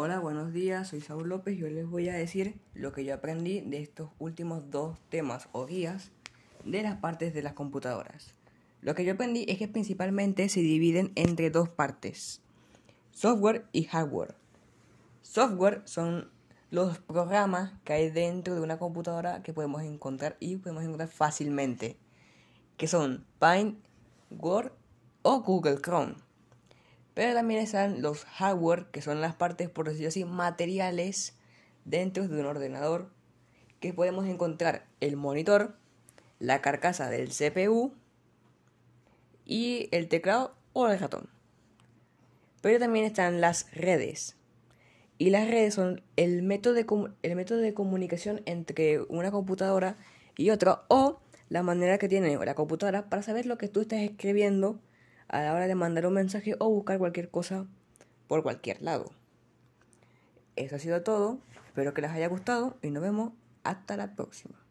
Hola, buenos días, soy Saúl López y yo les voy a decir lo que yo aprendí de estos últimos dos temas o guías de las partes de las computadoras. Lo que yo aprendí es que principalmente se dividen entre dos partes, software y hardware. Software son los programas que hay dentro de una computadora que podemos encontrar y podemos encontrar fácilmente, que son Paint, Word o Google Chrome. Pero también están los hardware, que son las partes, por decirlo así, materiales dentro de un ordenador, que podemos encontrar el monitor, la carcasa del CPU y el teclado o el ratón. Pero también están las redes. Y las redes son el método de, el método de comunicación entre una computadora y otra o la manera que tiene la computadora para saber lo que tú estás escribiendo a la hora de mandar un mensaje o buscar cualquier cosa por cualquier lado. Eso ha sido todo, espero que les haya gustado y nos vemos hasta la próxima.